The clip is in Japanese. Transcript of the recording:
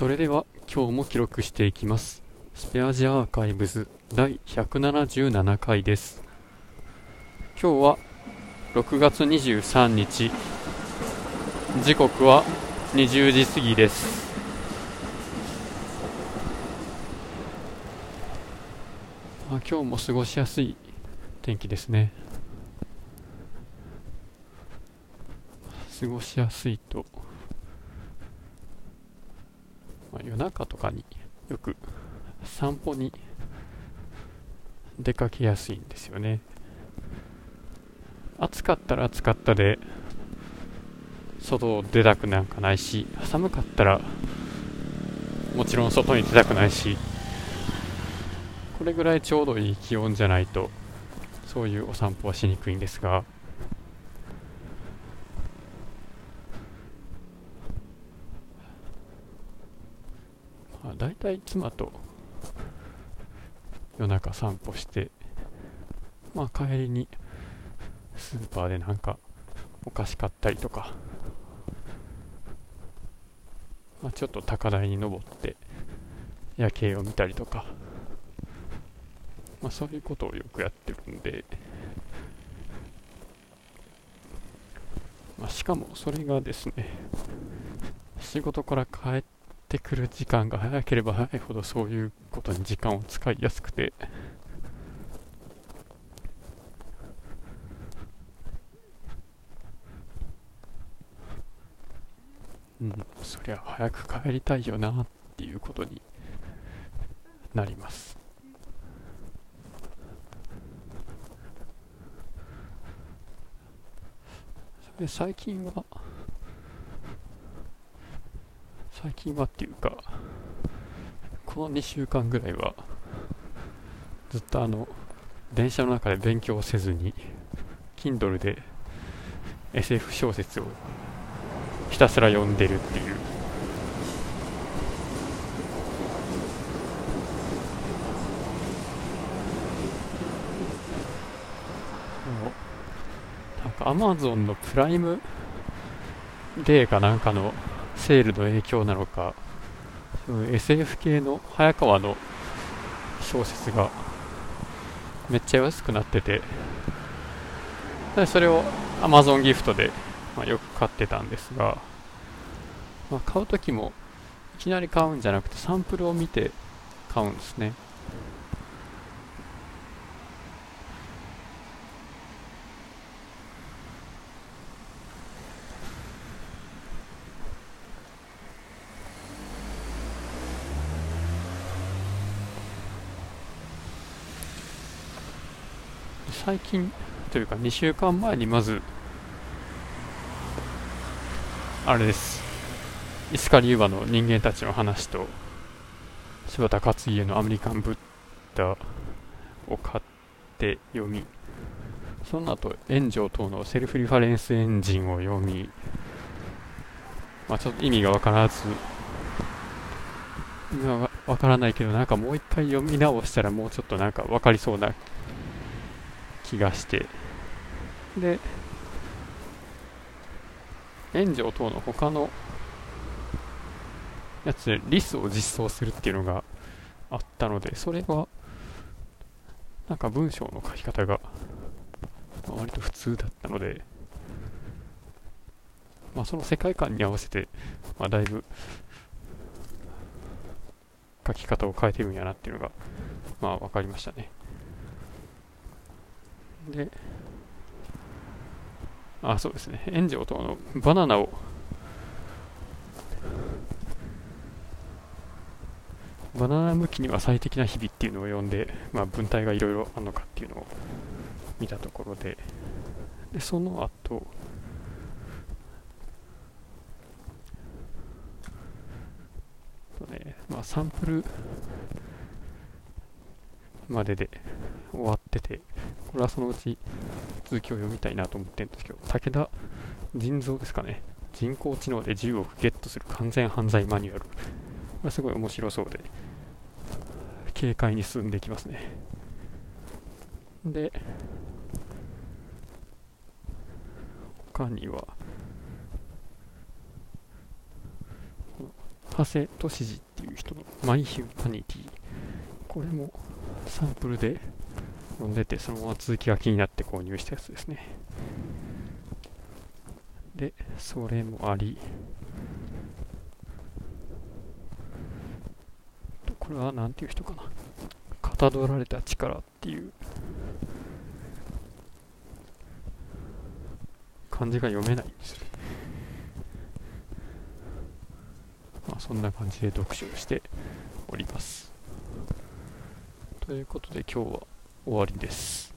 それでは今日も記録していきます。スペアジアアーカイブズ第177回です。今日は6月23日。時刻は20時過ぎです。あ今日も過ごしやすい天気ですね。過ごしやすいと夜中とかによく散歩に出かけやすいんですよね。暑かったら暑かったで外出たくなんかないし寒かったらもちろん外に出たくないしこれぐらいちょうどいい気温じゃないとそういうお散歩はしにくいんですがまあ、大体妻と夜中散歩してまあ帰りにスーパーでなんかお菓子買ったりとか、まあ、ちょっと高台に登って夜景を見たりとか、まあ、そういうことをよくやってるんで、まあ、しかもそれがですね仕事から帰ってってくる時間が早ければ早いほどそういうことに時間を使いやすくて。うんそりゃ早く帰りたいよなっていうことになります。で最近は最近はっていうか、この2週間ぐらいは、ずっとあの、電車の中で勉強せずに、Kindle で SF 小説をひたすら読んでるっていう。なんか Amazon のプライムデーかなんかのセールの影響なのか、SF 系の早川の小説がめっちゃ安くなってて、でそれを Amazon ギフトで、まあ、よく買ってたんですが、ま、買うときもいきなり買うんじゃなくてサンプルを見て買うんですね。最近というか2週間前にまずあれです。石狩優馬の人間たちの話と柴田勝家のアメリカンブッダを買って読みその後炎上等のセルフリファレンスエンジンを読みまあちょっと意味がわからず今わからないけどなんかもう一回読み直したらもうちょっとなんかわかりそうな気がして。で炎上等の他のやつでリスを実装するっていうのがあったのでそれはなんか文章の書き方が割と普通だったのでまあその世界観に合わせて、まあ、だいぶ書き方を変えてるんやなっていうのがまあ分かりましたね。で、あ、そうですね。炎上とのバナナを、バナナ向きには最適な日々っていうのを読んで、まあ、文体がいろいろあるのかっていうのを見たところで、でその後、とね、まあ、サンプルまでで終わってて、これはそのうち続きを読みたいなと思ってるんですけど、武田人造ですかね。人工知能で10億ゲットする完全犯罪マニュアル。これすごい面白そうで、軽快に進んでいきますね。で、他には、長谷俊二っていう人のマイ・ヒューマニティこれもサンプルで読んでてそのまま続きが気になって購入したやつですね。でそれもあり。これは何ていう人かな。かたどられた力っていう。漢字が読めないんですよまあそんな感じで読書をしております。ということで今日は終わりです。